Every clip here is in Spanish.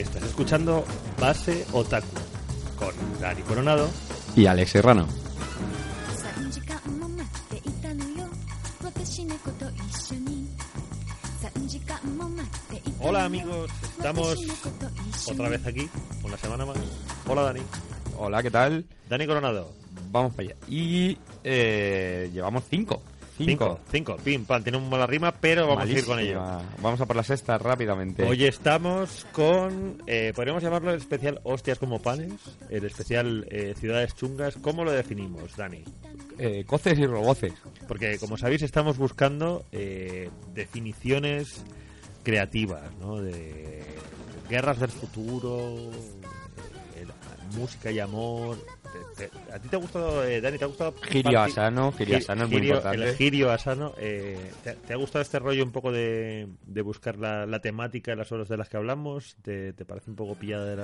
Estás escuchando Base Otaku con Dani Coronado y Alex Serrano. Hola amigos, estamos otra vez aquí, una semana más. Hola Dani. Hola, ¿qué tal? Dani Coronado. Vamos para allá. Y eh, llevamos cinco. Cinco, cinco, pim, pam, tiene una mala rima, pero vamos a ir con ello. Vamos a por la sexta rápidamente. Hoy estamos con, eh, podríamos llamarlo el especial Hostias como panes, el especial eh, Ciudades chungas. ¿Cómo lo definimos, Dani? Eh, coces y roboces. Porque, como sabéis, estamos buscando eh, definiciones creativas, ¿no? De guerras del futuro, eh, música y amor. Te- te- ¿A ti te ha gustado, eh, Dani, te ha gustado? Girio Asano, Girio Gi- Asano es muy Girio- importante. El Girio Asano. eh, ¿te, te ha gustado este rollo un poco de, de buscar la, la temática las horas de las que hablamos? ¿Te, te parece un poco pillada de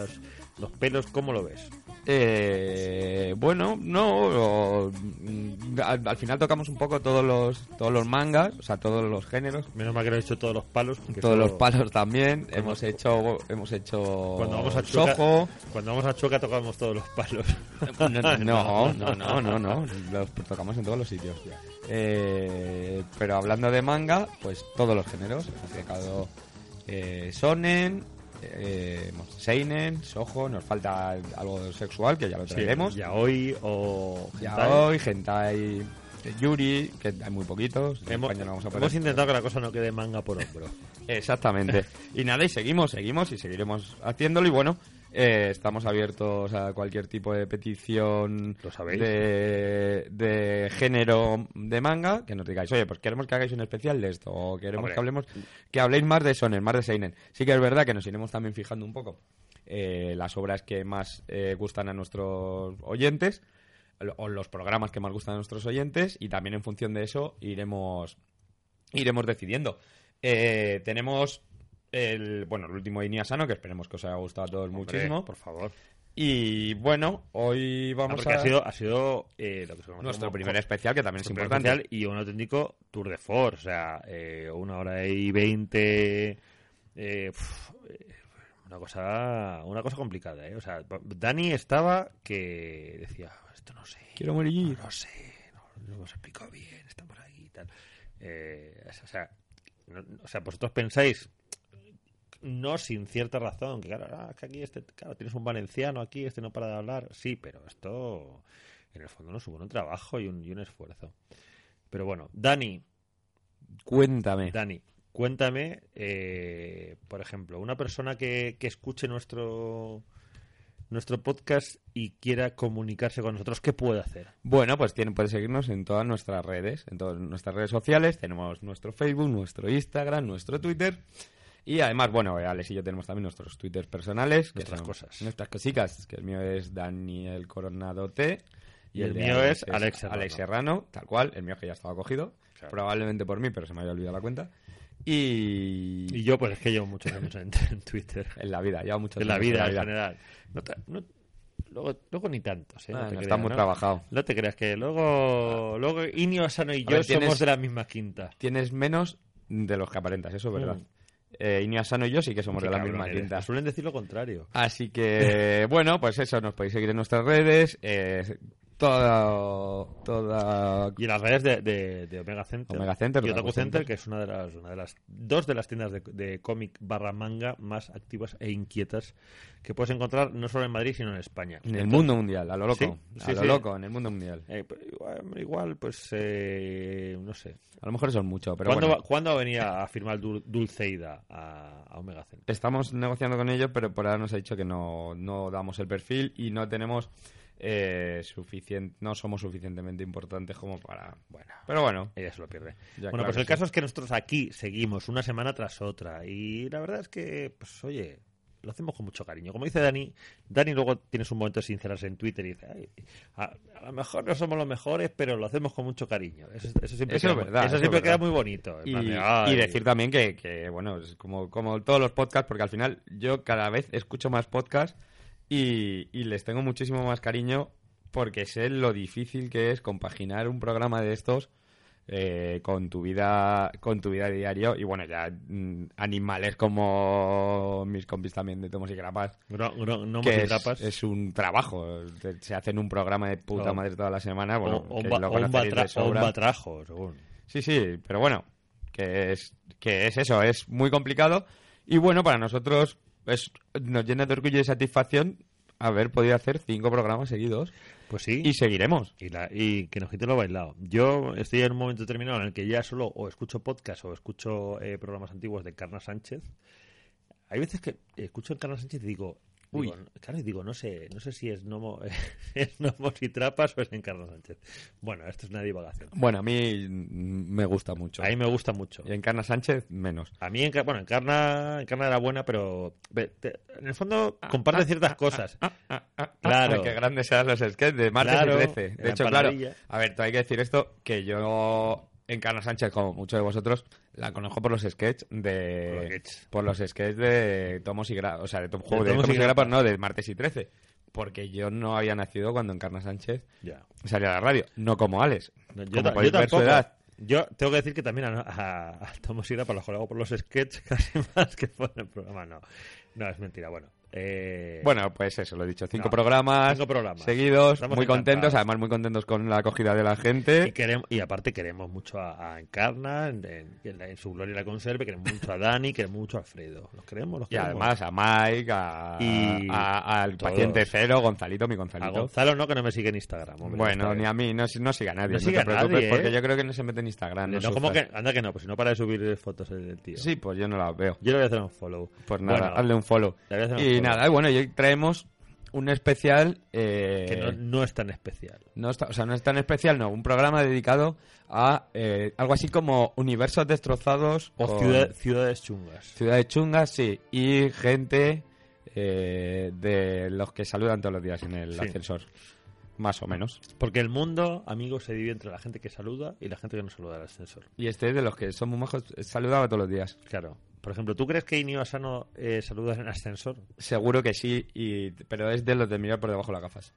los pelos? ¿Cómo lo ves? Eh, bueno, no. o- mm, al, al final tocamos un poco todos los todos los mangas, o sea, todos los géneros. Menos mal que no he hecho todos los palos. Todos los palos también. Hemos hecho hemos hecho Cuando vamos a Chueca, Soho. cuando vamos a Chueca tocamos todos los palos. No, no, no, no, no, Los tocamos en todos los sitios. Eh, pero hablando de manga, pues todos los géneros. Hemos sacado eh, Sonen, eh, Seinen, Soho, nos falta algo sexual que ya lo traeremos. Ya hoy o Ya hentai. hoy, Hentai, Yuri, que hay muy poquitos. En Hemos, España no vamos a poner. hemos intentado que la cosa no quede manga por hombro. Exactamente. Y nada, y seguimos, seguimos y seguiremos haciéndolo. Y bueno, eh, estamos abiertos a cualquier tipo de petición Lo sabéis. de, de género de manga. Que nos digáis, oye, pues queremos que hagáis un especial de esto. O queremos Hombre. que hablemos, que habléis más de Sonen, más de Seinen. Sí que es verdad que nos iremos también fijando un poco eh, las obras que más eh, gustan a nuestros oyentes. O los programas que más gustan a nuestros oyentes. Y también en función de eso iremos iremos decidiendo. Eh, tenemos el, bueno, el último de Iniasano, que esperemos que os haya gustado a todos muchísimo. por favor. Y bueno, hoy Ah, vamos porque a... ha sido, ha sido eh, lo que nuestro primer especial, que también es importante. especial y un auténtico tour de force. O sea, eh, una hora y veinte. eh, eh, una cosa una cosa complicada, ¿eh? O sea, Dani estaba que decía, esto no sé. Quiero morir. No, no sé, no, no hemos explicado bien, estamos ahí y tal. Eh, o sea, no- o sea, vosotros pensáis no sin cierta razón, que claro, ah, que aquí este, claro, tienes un valenciano aquí, este no para de hablar, sí, pero esto en el fondo nos supone un trabajo y un, y un esfuerzo. Pero bueno, Dani, Cuéntame. Dani, cuéntame, eh, por ejemplo, una persona que, que escuche nuestro nuestro podcast y quiera comunicarse con nosotros, ¿qué puede hacer? Bueno, pues tiene, puede seguirnos en todas nuestras redes, en todas nuestras redes sociales. Tenemos nuestro Facebook, nuestro Instagram, nuestro Twitter. Y además, bueno, Alex y yo tenemos también nuestros Twitters personales. que Nuestras son cosas. Nuestras cositas, que el mío es Daniel Coronado T. Y el mío es Alex Serrano. Serrano, tal cual. El mío que ya estaba cogido. Claro. Probablemente por mí, pero se me había olvidado la cuenta. Y, Y yo, pues es que llevo muchos años en, en Twitter. en la vida, ya mucho En la vida, en general. No te- no- luego, luego ni tantos, ¿eh? Ah, no está muy trabajado. No te creas que luego, luego Inio Asano y yo ver, tienes- somos de la misma quinta. Tienes menos de los que aparentas, eso es verdad. Mm. Eh, Sano y yo sí que somos Qué de la misma eres. quinta. Suelen decir lo contrario. Así que, bueno, pues eso, nos podéis seguir en nuestras redes. Eh, toda, toda Y en las redes de, de, de Omega Center. Omega Center, y Otaku Center, Center. que es una de las, una de las dos de las tiendas de, de cómic barra manga más activas e inquietas que puedes encontrar no solo en Madrid, sino en España. en el Entonces, mundo mundial, a lo loco. Sí, sí, a lo sí. loco, en el mundo mundial. eh, igual, igual, pues, eh, no sé. A lo mejor eso es mucho, pero ¿Cuándo, bueno. va, ¿Cuándo va a firmar Dul- Dulceida a, a Omega Center? Estamos negociando con ellos, pero por ahora nos ha dicho que no, no damos el perfil y no tenemos eh, suficiente, no somos suficientemente importantes como para, bueno, pero bueno, Ella se lo pierde. Ya, bueno, claro pues el sí. caso es que nosotros aquí seguimos una semana tras otra y la verdad es que, pues oye, lo hacemos con mucho cariño. Como dice Dani, Dani luego tienes un momento de sincerarse en Twitter y dice, "Ay, a, a lo mejor no somos los mejores, pero lo hacemos con mucho cariño. Eso, eso siempre, Eso queda, es verdad, eso eso es siempre queda muy bonito. Y, y decir también que, que, bueno, es como, como todos los podcasts, porque al final yo cada vez escucho más podcasts y, y les tengo muchísimo más cariño porque sé lo difícil que es compaginar un programa de estos eh, con tu vida con tu vida diario y bueno ya mm, animales como mis compis también de Tomos y Grapas Gro- gro- gnomos que es, un trabajo se hacen un programa de puta madre toda la semana bueno o, que lo o un de batrajo, según. Sí, sí, pero bueno, que es, que es eso, es muy complicado. Y bueno, para nosotros es, nos llena de orgullo y satisfacción haber podido hacer cinco programas seguidos. Pues sí. Y seguiremos. Y, la, y que nos quite lo bailado. Yo estoy en un momento determinado en el que ya solo o escucho podcast o escucho eh, programas antiguos de Carna Sánchez. Hay veces que escucho a Carna Sánchez y digo, Uy. digo, claro, y digo, no sé, no sé si es Nomo, es Nomos y Trapas o es en Carna Sánchez. Bueno, esto es una divagación. Bueno, a mí me gusta mucho. A mí me gusta mucho. Y Encarna Sánchez, menos. A mí, bueno, en Carna, en Carna era buena, pero en el fondo Ah, comparte ciertas cosas. Claro. Qué grandes eran los sketches de martes Claro, y 13. la De hecho, claro. A ver, hay que decir esto, que yo, Encarna Sánchez, como muchos de vosotros, la conozco por los sketches de... Por los sketches de Tomos y Grapas. O sea, de, Tom, De Tomos y y Grapas. Grapas, no, de martes y 13. Porque yo no había nacido cuando Encarna Sánchez Ya. salía a la radio. No como Alex. No, yo, como tampoco. edad. Yo tengo que decir que también a, a, a Tomos Ira para lo hago por los sketches casi más que por el programa. No, no es mentira. Bueno, eh, Bueno, pues eso, lo he dicho. Cinco No, programas, cinco programas. seguidos, Estamos muy contentos, además muy contentos con la acogida de la y, gente. queremos, y aparte queremos mucho a, a Encarna, en, su gloria la conserve, queremos mucho a Dani, queremos mucho a Alfredo. Los queremos, los Y queremos. además a Mike, a, Y a- al todos. paciente cero, Gonzalito, mi a Gonzalito. Gonzalo no, que no me sigue en Instagram. hombre, bueno, ni a mí, no, no siga a nadie, No a te preocupes, nadie, ¿eh? porque yo creo que no se mete en Instagram. No, No, como que, anda que no, pues si no para de subir fotos el tío. Sí, pues yo no las veo. Yo le voy a hacer un follow. Pues nada, Bueno, hazle un follow. le voy a hacer un Y follow. nada, y bueno, y traemos un especial... eh, Que no, no es tan especial. No está, o sea, no es tan especial, no. Un programa dedicado a eh, algo así como universos destrozados O con ciudad- ciudades chungas. ciudades chungas, sí. Y gente eh, de los que saludan todos los días en el Sí. ascensor. Más o menos. Porque el mundo, amigos, se divide entre la gente que saluda y la gente que no saluda al ascensor. Y este es de los que son muy majos. Saludaba todos los días. Claro. Por ejemplo, ¿tú crees que Inio Asano eh, saluda en ascensor? Seguro que sí, y, pero es de los de mirar por debajo de las gafas.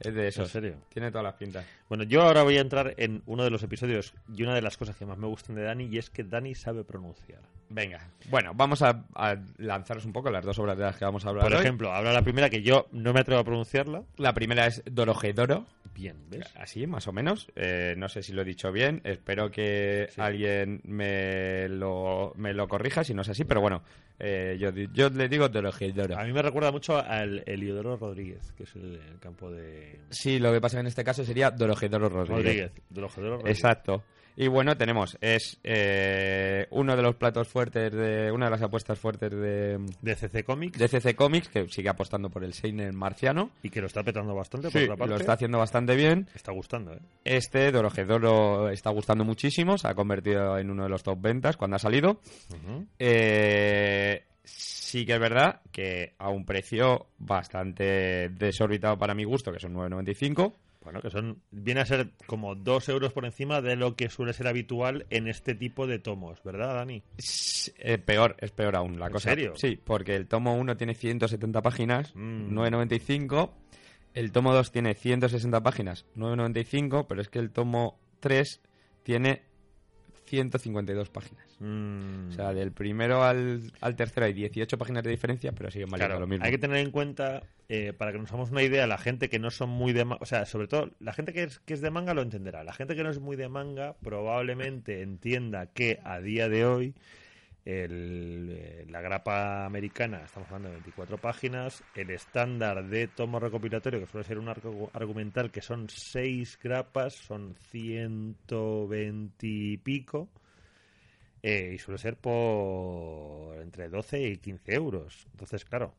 Es de esos. ¿En serio? Tiene todas las pintas. Bueno, yo ahora voy a entrar en uno de los episodios y una de las cosas que más me gustan de Dani y es que Dani sabe pronunciar. Venga. Bueno, vamos a, a lanzaros un poco las dos obras de las que vamos a hablar. Por hoy. ejemplo, habla la primera que yo no me atrevo a pronunciarla. La primera es Dorojedoro. Bien, ¿ves? Así, más o menos. Eh, no sé si lo he dicho bien. Espero que Sí. alguien me lo, me lo corrija si no es así. Pero bueno, eh, yo, yo le digo Dorojedoro. A mí me recuerda mucho al Eliodoro Rodríguez, que es el, el campo de Sí, lo que pasa en este caso sería Dorojedoro Rodríguez. Rodríguez. Dorojedoro Rodríguez. Exacto. Y bueno, tenemos, es eh, uno de los platos fuertes de, una de las apuestas fuertes de, De CC Comics de CC Comics, que sigue apostando por el Seinen marciano. y que lo está petando bastante, por Sí, otra parte. lo está haciendo bastante bien. Está gustando, ¿eh? Este Dorojedoro está gustando muchísimo, se ha convertido en uno de los top ventas cuando ha salido. Eh, sí que es verdad que a un precio bastante desorbitado para mi gusto, que son 9.95. Bueno, que son viene a ser como dos euros por encima de lo que suele ser habitual en este tipo de tomos, ¿verdad, Dani? Es, eh, peor, es peor aún la ¿En cosa. serio? Sí, porque el tomo 1 tiene 170 páginas, Mm. 9.95. El tomo 2 tiene 160 páginas, 9.95. Pero es que el tomo 3 tiene 152 páginas. Mm, O sea, del primero al, al tercero hay 18 páginas de diferencia, pero siguen valiendo claro, lo mismo. hay que tener en cuenta, eh, para que nos hagamos una idea, la gente que no son muy de manga, o sea, sobre todo la gente que es, que es de manga lo entenderá. La gente que no es muy de manga probablemente entienda que a día de hoy el, eh, la grapa americana, estamos hablando de 24 páginas, el estándar de tomo recopilatorio, que suele ser un arco argumental, que son 6 grapas, son 120 y pico, eh, y suele ser por entre 12 y 15 euros. Entonces, claro,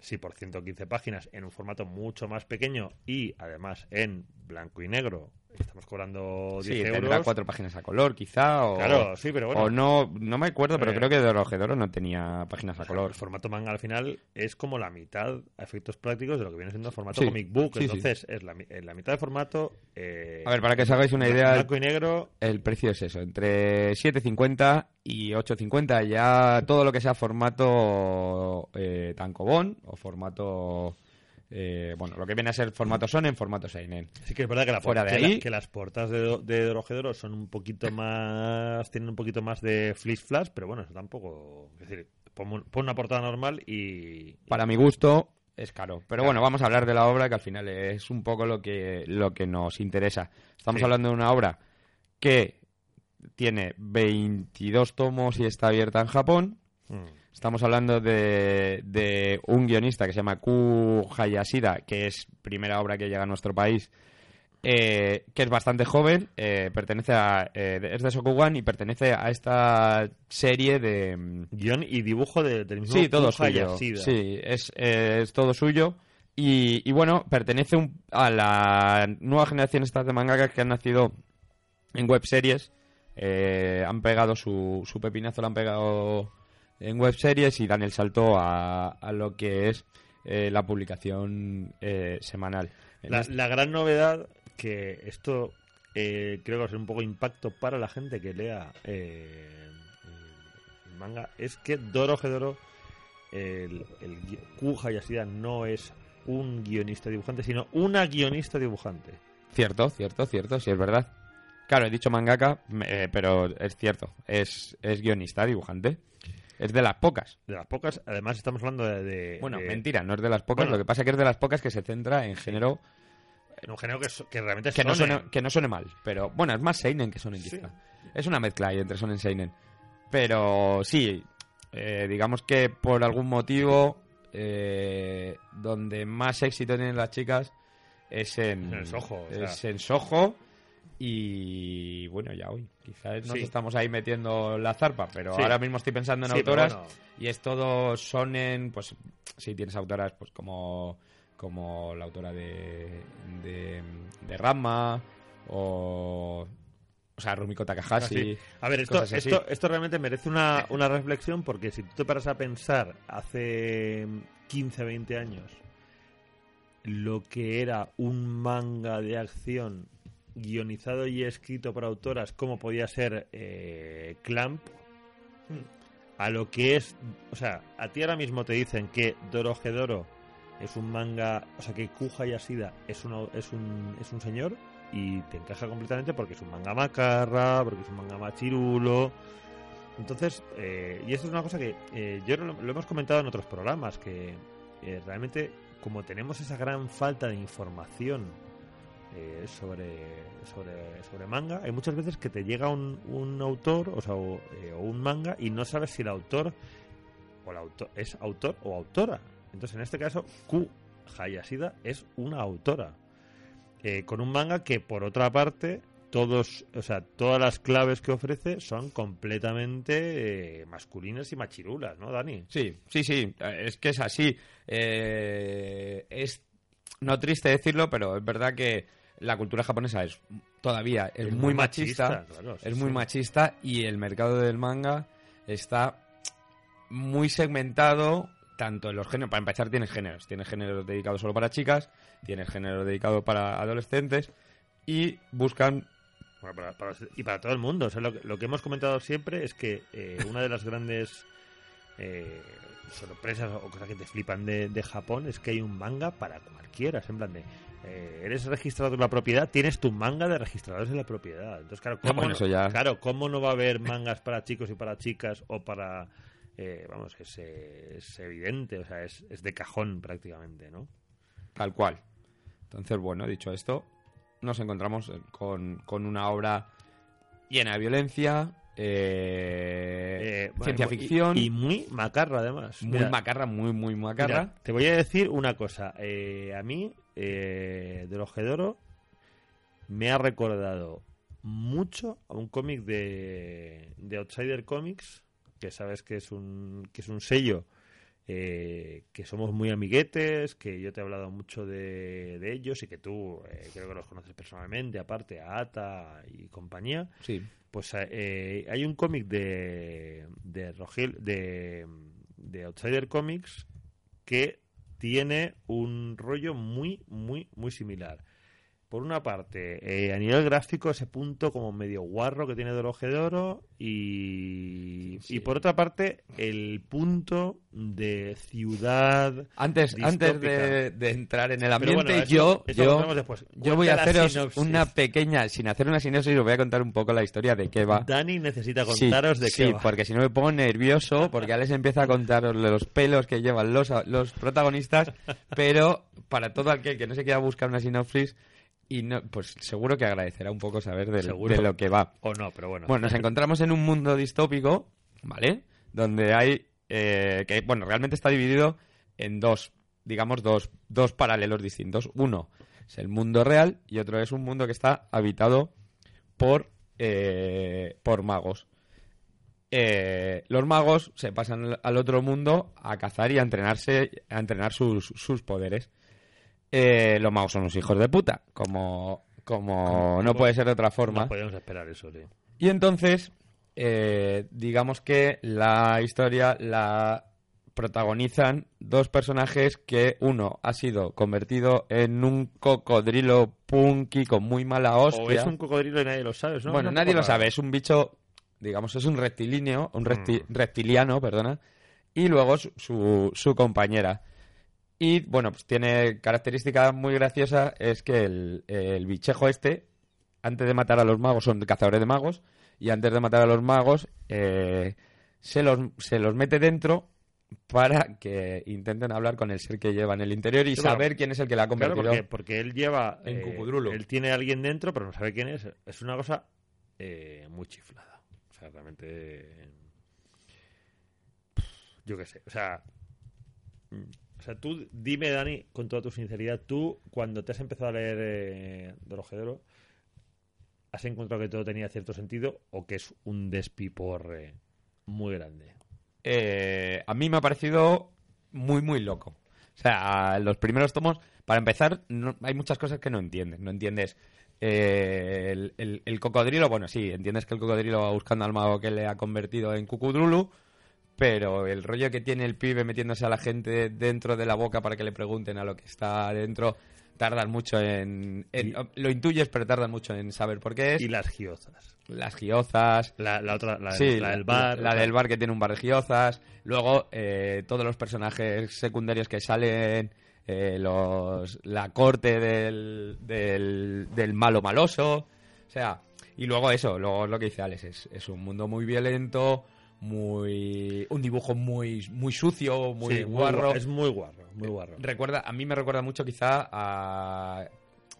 si por 115 páginas en un formato mucho más pequeño y además en blanco y negro estamos cobrando 10 Sí, euros. tendrá cuatro páginas a color, quizá, o... Claro, sí, pero bueno. O no, no me acuerdo, pero Eh, creo que de Orojedoro no tenía páginas a color. El formato manga al final es como la mitad a efectos prácticos de lo que viene siendo el formato Sí, comic book. Entonces, es la, eh, la mitad del formato. eh, A ver, para que os hagáis una idea, Blanco y negro. el precio es eso, entre 7.50 y 8.50. Ya todo lo que sea formato eh, tankobon o formato eh, bueno, lo que viene a ser formato Sonen, formato Seinen. Sí que es verdad que, la Fuera de que la- ahí- que las puertas de, de Dorohedoro son un poquito más... tienen un poquito más de flash flash, pero bueno, eso tampoco... Es decir, pon, pon una portada normal y... Para mi gusto es caro. Pero bueno, vamos a hablar de la obra que al final es un poco lo que, lo que nos interesa. Estamos Sí. hablando de una obra que tiene 22 tomos y está abierta en Japón. Mm. Estamos hablando de, de un guionista que se llama Ku Hayashida, que es primera obra que llega a nuestro país, eh, que es bastante joven, eh, pertenece a, eh, es de Sokugan y pertenece a esta serie de... mm, Guión y dibujo de- del mismo Sí, todo suyo. Yashida. Sí, es, es todo suyo. Y, y bueno, pertenece un- a la nueva generación estas de mangakas que han nacido en webseries. Eh, han pegado su, su pepinazo, lo han pegado en webseries y dan el salto a, a lo que es eh, la publicación eh, semanal. La, este- la gran novedad que esto eh, creo que va a ser un poco impacto para la gente que lea eh, el manga es que Dorohedoro el, el gui- Ku Hayashida no es un guionista dibujante sino una guionista dibujante Cierto, cierto, cierto, sí es verdad. Claro, he dicho mangaka, eh, pero es cierto, es, es guionista, dibujante. Es de las pocas. de las pocas además estamos hablando de, de- Bueno, de- mentira, no es de las pocas. bueno. lo que pasa es que es de las pocas que se centra en género en un género que, que realmente es que no, suene, que no suene mal. Pero bueno, es más Seinen que Sonen, Sí. Es una mezcla ahí entre Sonen Seinen. Pero sí, eh, digamos que por algún motivo, eh, donde más éxito tienen las chicas es en, En el Soho, o sea. es en Soho. Y bueno, ya hoy. Quizás nos Sí. estamos ahí metiendo la zarpa, pero Sí. ahora mismo estoy pensando en Sí, autoras. bueno, Y es todo sonen, pues sí tienes autoras pues como, como la autora de, de, de Ranma o... O sea, Rumiko Takahashi. Así. A ver, esto, cosas así. esto, esto realmente merece una, una reflexión porque si tú te paras a pensar hace 15, 20 años lo que era un manga de acción guionizado y escrito por autoras como podía ser eh, Clamp, a lo que es, o sea, a ti ahora mismo te dicen que Dorohedoro es un manga, o sea, que Kuja Yashida es, una, es, un, es un señor y te encaja completamente porque es un manga macarra, porque es un manga machirulo. Entonces, eh, y esto es una cosa que eh, yo lo, lo hemos comentado en otros programas, que eh, realmente como tenemos esa gran falta de información eh, sobre, sobre, sobre manga, hay muchas veces que te llega un, un autor o, sea, o, eh, un manga y no sabes si el autor o el autor es autor o autora. Entonces, en este caso, Ku Hayashida es una autora. Eh, con un manga que, por otra parte, todos, o sea, todas las claves que ofrece son completamente masculinas y machirulas, ¿no, Dani? Sí, sí, sí. Es que es así. Es no triste decirlo, pero es verdad que la cultura japonesa es todavía es, muy machista, claro, sí, es muy sí. machista y el mercado del manga está muy segmentado tanto en los géneros, para empezar tienes géneros, tienes géneros dedicados solo para chicas, tienes géneros dedicados para adolescentes y buscan Bueno, para- para- y para todo el mundo. O sea, lo, que- lo que hemos comentado siempre es que eh, una de las grandes eh, sorpresas o cosas que te flipan de, de Japón es que hay un manga para cualquiera. Es en plan de, eh, eres registrador de la propiedad, tienes tu manga de registradores de la propiedad. Entonces, claro, ¿cómo, bueno, no, eso ya- claro, ¿cómo no va a haber mangas para chicos y para chicas o para... eh, vamos, es, es evidente, o sea, es, es de cajón prácticamente, ¿no? Tal cual. Entonces, bueno, dicho esto, nos encontramos eh, con, con una obra llena de violencia, eh, Eh, ciencia y- ficción, Y, muy macarra, además. muy Mira, macarra, muy, muy macarra. Mira, te voy a decir una cosa. Eh, a mí, eh, de los Gedoro, me ha recordado mucho a un cómic de, de Outsider Comics, que sabes que es un, que es un sello eh, que somos muy amiguetes, que yo te he hablado mucho de, de ellos y que tú eh, creo que los conoces personalmente, aparte a Ata y compañía. Sí. Pues eh, hay un cómic de de, Rogel, de de Outsider Comics que tiene un rollo muy muy muy similar. Por una parte, eh, a nivel gráfico, ese punto como medio guarro que tiene de Oje de Oro y, Sí. y por otra parte, el punto de ciudad. Antes, antes de, de entrar en el ambiente, bueno, eso- yo, eso yo, yo voy a haceros sinopsis. una pequeña, sin hacer una sinopsis, os voy a contar un poco la historia de qué va. Dani necesita Sí, contaros de qué sí, va. porque si no me pongo nervioso, porque Alex empieza a contaros los pelos que llevan los, los protagonistas, pero para todo aquel que no se quiera buscar una sinopsis, y no, pues seguro que agradecerá un poco saber del- de lo que va. O no, pero bueno. Bueno, nos encontramos en un mundo distópico, ¿vale? Donde hay, eh, que bueno, realmente está dividido en dos, digamos, dos, dos paralelos distintos. Uno es el mundo real y otro es un mundo que está habitado por, eh, por magos. Eh, los magos se pasan al otro mundo a cazar y a entrenarse, a entrenar sus, sus poderes. Eh, los magos son unos hijos de puta, como, como no puede ser de otra forma. No podemos esperar eso, sí. Y entonces, eh, digamos que la historia la protagonizan dos personajes que uno ha sido convertido en un cocodrilo punky con muy mala hostia. O es un cocodrilo y nadie lo sabe, ¿no? bueno, No, nadie lo sabe, es un bicho, digamos, es un reptilíneo, un repti- Mm. reptiliano, perdona, y luego su, su, su compañera. Y bueno, pues tiene característica muy graciosa, es que el, el bichejo este, antes de matar a los magos, son cazadores de magos, y antes de matar a los magos, eh, se, los, se los mete dentro para que intenten hablar con el ser que lleva en el interior y Sí, bueno, saber quién es el que la ha Claro, convertido. porque, porque él lleva. en eh, Cucudrulo. Él tiene a alguien dentro, pero no sabe quién es. Es una cosa eh, muy chiflada. O sea, realmente. Yo qué sé. O sea. O sea, tú dime, Dani, con toda tu sinceridad, tú, cuando te has empezado a leer eh, Del Ojedero, ¿has encontrado que todo tenía cierto sentido o que es un despiporre muy grande? eh, a mí me ha parecido muy, muy loco. O sea, los primeros tomos, para empezar, no- hay muchas cosas que no entiendes. No entiendes eh, el- el cocodrilo, bueno, sí, entiendes que el cocodrilo va buscando al mago que le ha convertido en Cucudrulu, pero el rollo que tiene el pibe metiéndose a la gente dentro de la boca para que le pregunten a lo que está dentro, tardan mucho en... en- lo intuyes, pero tardan mucho en saber por qué es. Y las giozas. Las giozas, La, la otra, la, sí, la del bar. La, del bar que tiene un bar de giozas. Luego, eh, todos los personajes secundarios que salen. eh, los, la corte del, del, del malo maloso. O sea, y luego eso, luego lo que dice Alex, es, es un mundo muy violento, muy. un dibujo muy, muy sucio, muy sí, guarro. gua- Es muy guarro, muy guarro. Recuerda, a mí me recuerda mucho quizá a,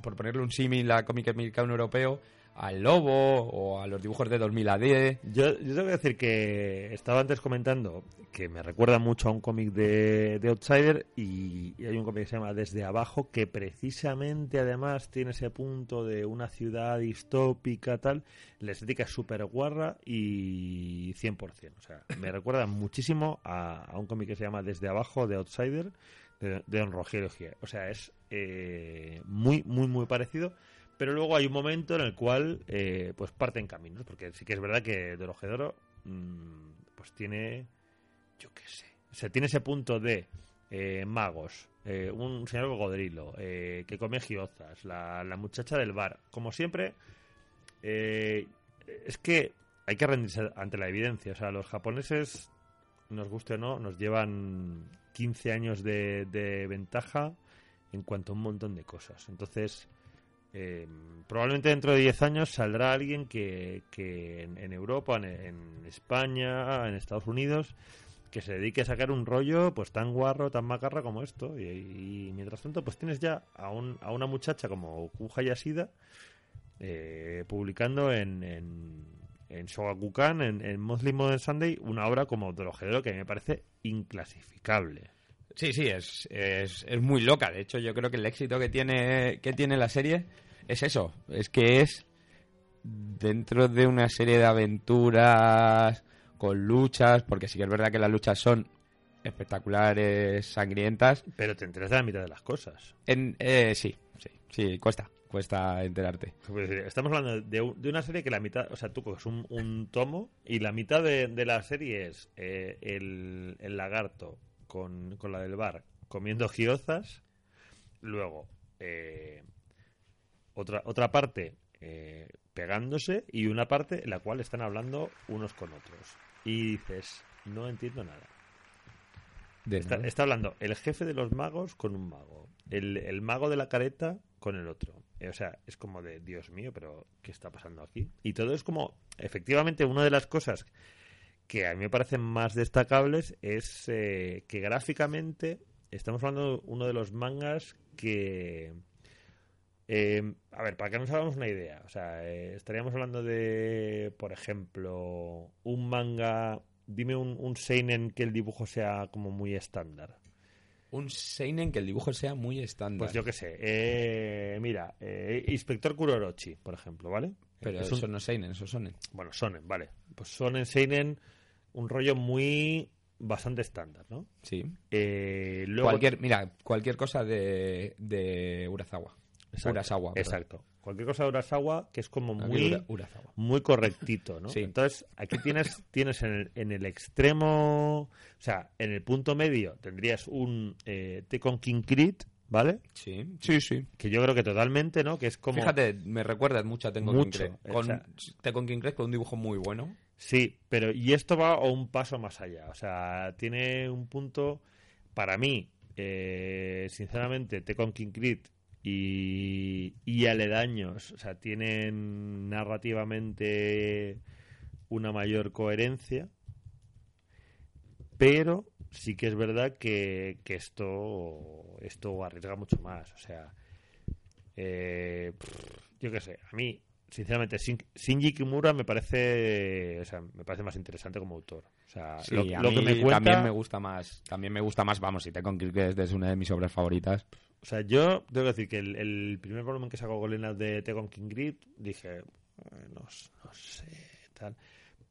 por ponerle un símil a cómic americano europeo, al Lobo o a los dibujos de 2000 AD. Yo, yo tengo que decir que estaba antes comentando que me recuerda mucho a un cómic de, de Outsider y, hay un cómic que se llama Desde Abajo que precisamente además tiene ese punto de una ciudad distópica tal. La estética es súper guarra y 100%. O sea, me recuerda muchísimo a, a un cómic que se llama Desde Abajo de Outsider de, de Don Rogelio Gier. O sea, es eh, muy, muy, muy parecido. Pero luego hay un momento en el cual eh, pues parten caminos, porque sí que es verdad que de Ojedoro mm, pues tiene, yo qué sé, o sea, tiene ese punto de eh, magos, eh, un señor cocodrilo, eh, que come giozas, la, la muchacha del bar, como siempre, es que hay que rendirse ante la evidencia, o sea, los japoneses, nos guste o no, nos llevan 15 años de, de ventaja en cuanto a un montón de cosas, entonces... Eh, probablemente dentro de 10 años saldrá alguien que, que en, Europa, en, España, en Estados Unidos, que se dedique a sacar un rollo pues tan guarro, tan macarra como esto. Y, mientras tanto, pues tienes ya a, un, a una muchacha como Kuja Yashida eh, publicando en, en, en Shogakukan, en, en Monthly Modern Sunday, una obra como Dorogedero que a mí me parece inclasificable. Sí, sí, es, es, es muy loca. De hecho, yo creo que el éxito que tiene, que tiene la serie es eso. Es que es dentro de una serie de aventuras con luchas, porque sí que es verdad que las luchas son espectaculares, sangrientas. Pero te enteras de la mitad de las cosas. En, eh, sí, sí, sí, cuesta, cuesta enterarte. Es decir, Estamos hablando de, un- de una serie que la mitad, o sea, tú coges un, un tomo y la mitad de, de la serie es eh, el, el lagarto con, con la del bar comiendo giozas, luego eh, otra, otra parte eh, pegándose y una parte en la cual están hablando unos con otros. Y dices, no entiendo nada. Está, está hablando el jefe de los magos con un mago, el, el mago de la careta con el otro. Eh, o sea, es como de, Dios mío, pero ¿qué está pasando aquí? Y todo es como, efectivamente, una de las cosas que a mí me parecen más destacables es eh, que gráficamente estamos hablando de uno de los mangas que... eh, a ver, para que nos hagamos una idea, o sea, eh, estaríamos hablando de, por ejemplo, un manga, dime un, un seinen que el dibujo sea como muy estándar. Un seinen que el dibujo sea muy estándar. Pues yo qué sé, eh, mira, eh, Inspector Kurorochi, por ejemplo, ¿vale? Pero Es un- eso no es seinen, eso es sonen. Bueno, Sonen, vale. Pues Sonen, Seinen, un rollo muy bastante estándar, ¿no? Sí. Eh, luego, Cualquier, mira, cualquier cosa de, de Urasawa. Exacto, Urasawa. Exacto. Cualquier cosa de Urasawa que es como Aquí muy, Ura- Urasawa. muy correctito, ¿no? Sí. Entonces, aquí tienes, tienes en, el, en el extremo, o sea, en el punto medio tendrías un eh, Tekken King Crit, ¿vale? Sí, sí, sí. Que yo creo que totalmente, ¿no? Que es como... Fíjate, me recuerdas mucho a Tengo Mucho, King Cred. o Con, sea- Tekken King Cred con un dibujo muy bueno. Sí, pero y esto va a un paso más allá. O sea, tiene un punto, para mí, eh, sinceramente, Tekken King Crit y, y aledaños, o sea, tienen narrativamente una mayor coherencia, pero sí que es verdad que, que esto, esto arriesga mucho más. O sea, eh, yo qué sé, a mí, sinceramente, Shin- Shinji Kimura me parece, o sea, me parece más interesante como autor. O sea, Sí, lo, a lo mí que me cuenta, también me gusta más. También me gusta más, vamos, si King Cred es una de mis obras favoritas. o sea, yo tengo que decir que el, el primer volumen que sacó Golena de Tekken King Grid, dije, "Eh, no sé, tal.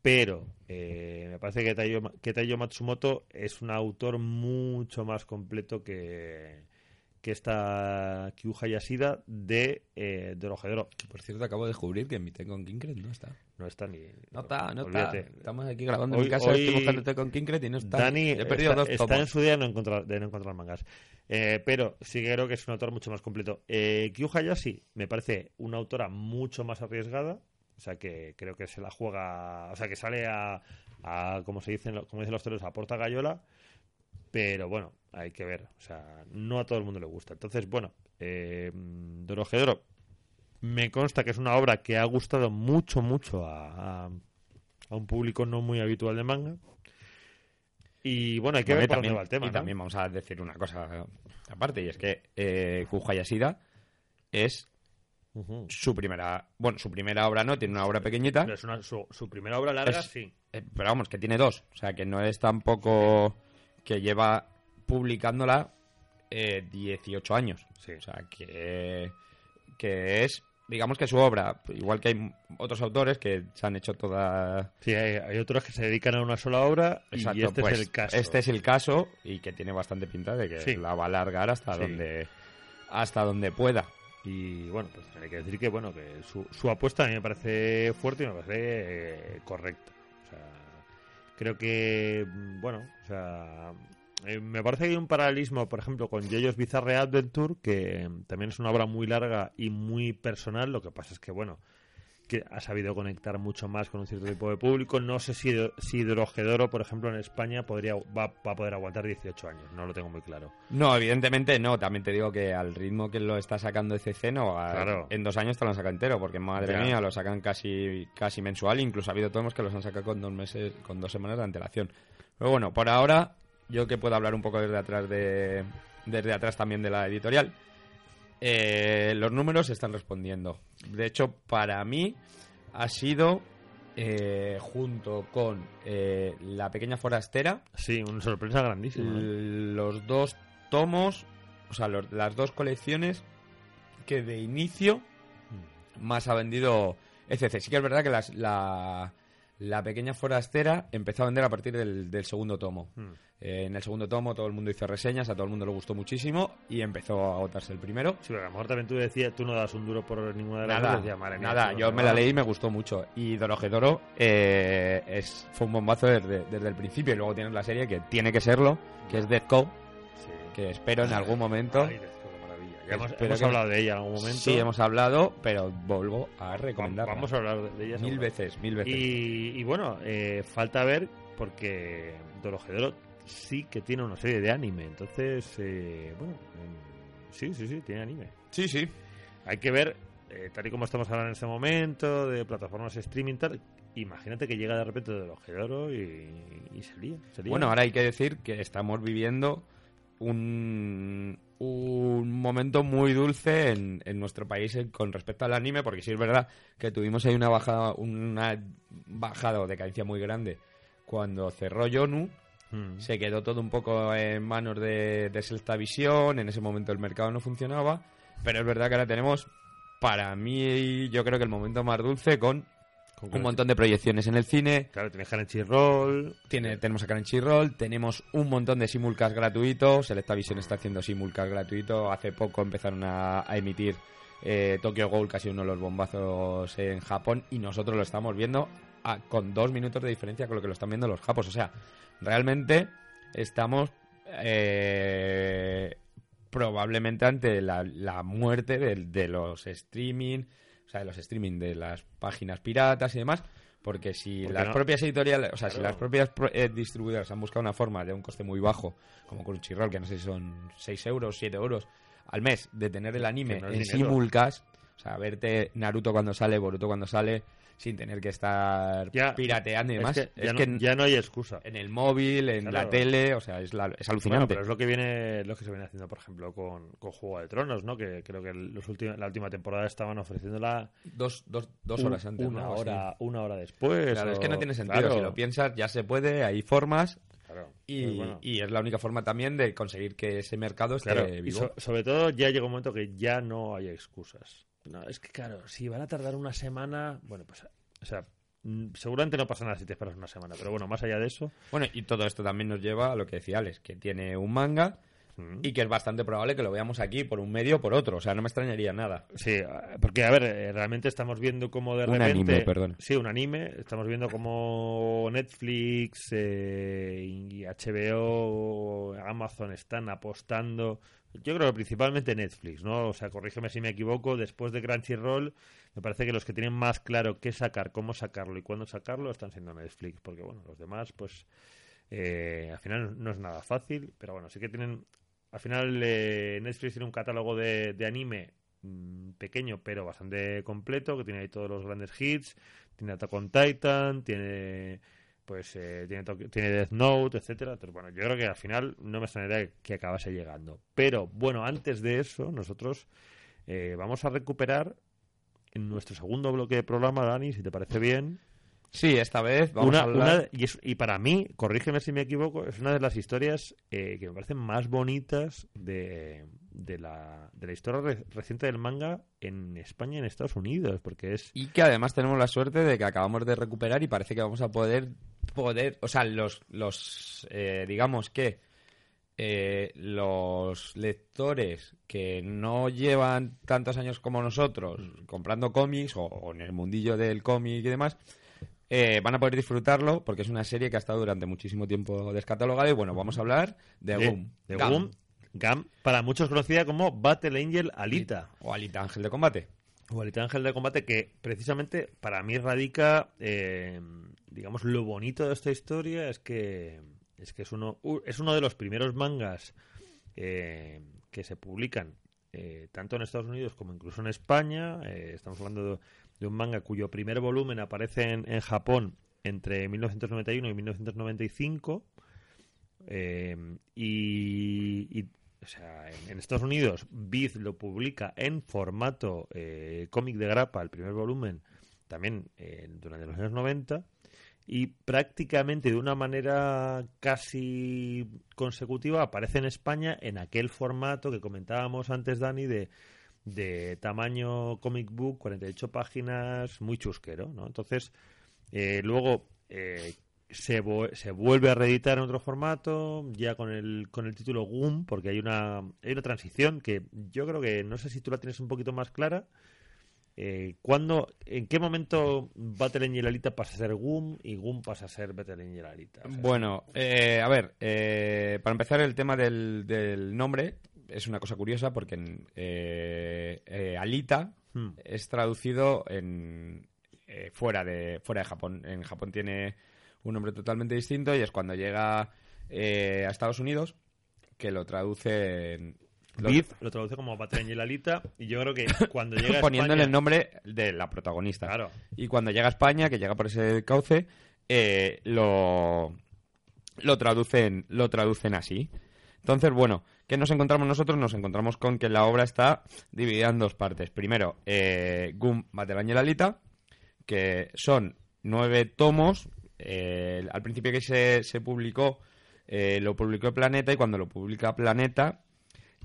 Pero eh, me parece que Taiyo, que Taiyo Matsumoto es un autor mucho más completo que, que esta Kyuha Yashida de eh, Dorohedoro. Por cierto, acabo de descubrir que mi Tekken King Cred no está. No está ni. No está, no olvídate. está. Estamos aquí grabando en mi casa, hoy- estoy buscando King Cred y no está. Dani He perdido está, dos está en su día de no encontrar, de no encontrar mangas. Eh, pero sí que creo que es un autor mucho más completo. Eh, Kyu Hayashi me parece una autora mucho más arriesgada. O sea, que creo que se la juega. O sea, que sale a. a como se dicen, como dicen los toros, a porta gallola. Pero bueno, hay que ver. O sea, no a todo el mundo le gusta. Entonces, bueno, eh, Dorohedoro me consta que es una obra que ha gustado mucho, mucho a, a, a un público no muy habitual de manga. Y bueno, hay que Bueno, ver también, va el tema. y ¿no? también vamos a decir una cosa aparte, y es que eh, Kuja Yashida es su primera, bueno, su primera obra no, tiene una obra pequeñita, Pero es una- su, su primera obra larga, Es- sí. eh, pero vamos, que tiene dos, o sea, que no es tampoco que lleva publicándola eh, 18 años, Sí. o sea, que, que es, digamos que su obra, igual que hay otros autores que se han hecho toda... Sí, hay, hay otros que se dedican a una sola obra Exacto, y este pues, es el caso. Este es el caso y que tiene bastante pinta de que Sí. la va a alargar hasta Sí. donde hasta donde pueda. Y bueno, pues hay que decir que bueno que su, su apuesta a mí me parece fuerte y me parece eh, correcta. O sea, creo que mm, bueno, o sea, eh, me parece que hay un paralelismo, por ejemplo, con Jojo's Bizarre Adventure, que también es una obra muy larga y muy personal. Lo que pasa es que bueno, que ha sabido conectar mucho más con un cierto tipo de público. No sé si, si Drojedoro, por ejemplo, en España podría va, va a poder aguantar 18 años. No lo tengo muy claro. No, evidentemente no. También te digo que al ritmo que lo está sacando ECC, no, a- Claro. en dos años te lo saca entero, porque madre Ya. mía, lo sacan casi casi mensual. Incluso ha habido tomos que los han sacado con dos meses, con dos semanas de antelación. Pero bueno, por ahora, yo que puedo hablar un poco desde atrás de desde atrás también de la editorial. eh, los números están respondiendo. De hecho, para mí ha sido eh, junto con eh, la pequeña forastera Sí, una sorpresa grandísima. ¿eh? los dos tomos, o sea, los- las dos colecciones que de inicio más ha vendido ECC. Sí que es verdad que las- la, la pequeña forastera empezó a vender a partir del, del segundo tomo. Mm. Eh, en el segundo tomo todo el mundo hizo reseñas, a todo el mundo le gustó muchísimo y empezó a agotarse el primero. Sí, pero a lo mejor también tú decías, tú no das un duro por ninguna de las Nada, decías, madre mía, nada, yo me la leí y me gustó mucho. Y Dorojedoro eh, es, fue un bombazo desde, desde el principio. Y luego tienes la serie que tiene que serlo, que es Death Code, Sí. que espero en algún momento. Ay, ya hemos, hemos que- hablado de ella en algún momento. Sí, hemos hablado, pero vuelvo a recomendarla. Vamos a hablar de ella. mil veces, mil veces. Y, y bueno, eh, falta ver porque Dorohedoro sí que tiene una serie de anime. Entonces, eh, bueno, mm, sí, sí, sí, tiene anime. Sí, sí. Hay que ver, eh, tal y como estamos hablando en este momento, de plataformas streaming tal. Imagínate que llega de repente Dorohedoro y, y se lía, se lía. Bueno, ahora hay que decir que estamos viviendo un, un momento muy dulce en, en nuestro país en- con respecto al anime, porque sí es verdad que tuvimos ahí una bajada, una bajada o decadencia muy grande cuando cerró Yonu. Mm. Se quedó todo un poco en manos de, de Sexta Visión, en ese momento el mercado no funcionaba, pero es verdad que ahora tenemos, para mí, yo creo que el momento más dulce con Con un montón de proyecciones en el cine, Claro, tienes Crunchyroll. tiene, tenemos a Crunchyroll, tenemos un montón de simulcast gratuitos. Selectavision está haciendo simulcast gratuito. Hace poco empezaron a, a emitir eh, Tokyo Ghoul, casi uno de los bombazos en Japón. Y nosotros lo estamos viendo a- con dos minutos de diferencia con lo que lo están viendo los japos. O sea, realmente estamos eh, probablemente ante la, la muerte de, de los streaming, o sea, de los streaming de las páginas piratas y demás. Porque si Porque las no- propias editoriales, o sea, si las propias pro- eh, distribuidoras han buscado una forma de un coste muy bajo, como Crunchyroll, que no sé si son 6 euros, 7 euros al mes, de tener el anime no en simulcast, o sea, verte Naruto cuando sale, Boruto cuando sale, sin tener que estar Ya, pirateando y demás. Es que, ya, es no, que ya no hay excusa. en el móvil, en Claro. la tele, o sea, es, la- es Bueno, alucinante. pero es lo que viene, lo que se viene haciendo, por ejemplo, con, con Juego de Tronos, ¿no? Que creo que los últimos, la última temporada estaban ofreciéndola Dos, dos, dos un- horas antes. una hora, una hora después. Claro, es que no tiene sentido. claro, Si lo piensas, ya se puede, hay formas. claro. Y, Pues bueno, y es la única forma también de conseguir que ese mercado esté claro, y vivo. so- sobre todo ya llega un momento que ya no hay excusas. No, es que claro, si van a tardar una semana, bueno, pues, o sea, mm, seguramente no pasa nada si te esperas una semana, pero bueno, más allá de eso, Bueno, y todo esto también nos lleva a lo que decía Alex, que tiene un manga mm, y que es bastante probable que lo veamos aquí por un medio o por otro. O sea, no me extrañaría nada. Sí, porque a ver, eh, realmente estamos viendo como de Un repente... anime, perdón. Sí, un anime. Estamos viendo como Netflix eh, y HBO, Amazon están apostando... Yo creo que principalmente Netflix, ¿no? O sea, corrígeme si me equivoco, después de Crunchyroll, me parece que los que tienen más claro qué sacar, cómo sacarlo y cuándo sacarlo están siendo Netflix, porque bueno, los demás, pues, eh, al final no es nada fácil, pero bueno, sí que tienen... Al final eh, Netflix tiene un catálogo de, de anime mm, pequeño pero bastante completo que tiene ahí todos los grandes hits tiene Attack Titan tiene pues eh, tiene, tiene Death Note etcétera Entonces, bueno yo creo que al final no me extrañaría que acabase llegando. Pero bueno antes de eso nosotros eh, vamos a recuperar en nuestro segundo bloque de programa Dani si te parece bien Sí, esta vez vamos una, a hablar... una- y, es- y para mí, corrígeme si me equivoco, es una de las historias eh, que me parecen más bonitas de, de, la, de la historia re- reciente del manga en España y en Estados Unidos, porque es... Y que además tenemos la suerte de que acabamos de recuperar y parece que vamos a poder, poder o sea, los, los eh, digamos que eh, los lectores que no llevan tantos años como nosotros comprando cómics o, o en el mundillo del cómic y demás, eh, van a poder disfrutarlo porque es una serie que ha estado durante muchísimo tiempo descatalogada y bueno, vamos a hablar de, de, Gum. de Gam, para muchos conocida como Battle Angel Alita. O Alita Ángel de Combate. O Alita Ángel de Combate, que precisamente para mí radica, eh, digamos, lo bonito de esta historia es que es que es uno, es uno de los primeros mangas eh, que se publican eh, tanto en Estados Unidos como incluso en España. Eh, estamos hablando de, un manga cuyo primer volumen aparece en, en Japón entre 1991 y 1995. Eh, y, y, o sea, en, en Estados Unidos, Viz lo publica en formato eh, cómic de grapa, el primer volumen, también eh, durante los años 90. Y prácticamente de una manera casi consecutiva aparece en España en aquel formato que comentábamos antes, Dani, de, de tamaño comic book, 48 páginas, muy chusquero, ¿no? Entonces, eh, luego eh, se, se vuelve a reeditar en otro formato, ya con el, con el título Goom, porque hay una, hay una transición que yo creo que no sé si tú la tienes un poquito más clara. Eh, ¿cuándo, ¿En qué momento Battle Angel Alita pasa a ser Goom y Goom pasa a ser Battle Angel Alita? Bueno, eh, a ver, eh, para empezar el tema del, del nombre, es una cosa curiosa porque en, eh, eh, Alita Hmm. es traducido en eh, fuera de fuera de Japón. En Japón tiene un nombre totalmente distinto y es cuando llega eh, a Estados Unidos que lo traduce en- lo- lo traduce como Battle Angel Alita y yo creo que cuando llega a poniéndole España- el nombre de la protagonista. Claro. Y cuando llega a España, que llega por ese cauce, eh, lo, lo, traducen, lo traducen así. Entonces, bueno, ¿qué nos encontramos nosotros? Nos encontramos con que la obra está dividida en dos partes. Primero, eh, Gum Battle Angel Alita, que son nueve tomos. eh, al principio que se, se publicó, eh, lo publicó Planeta, y cuando lo publica Planeta,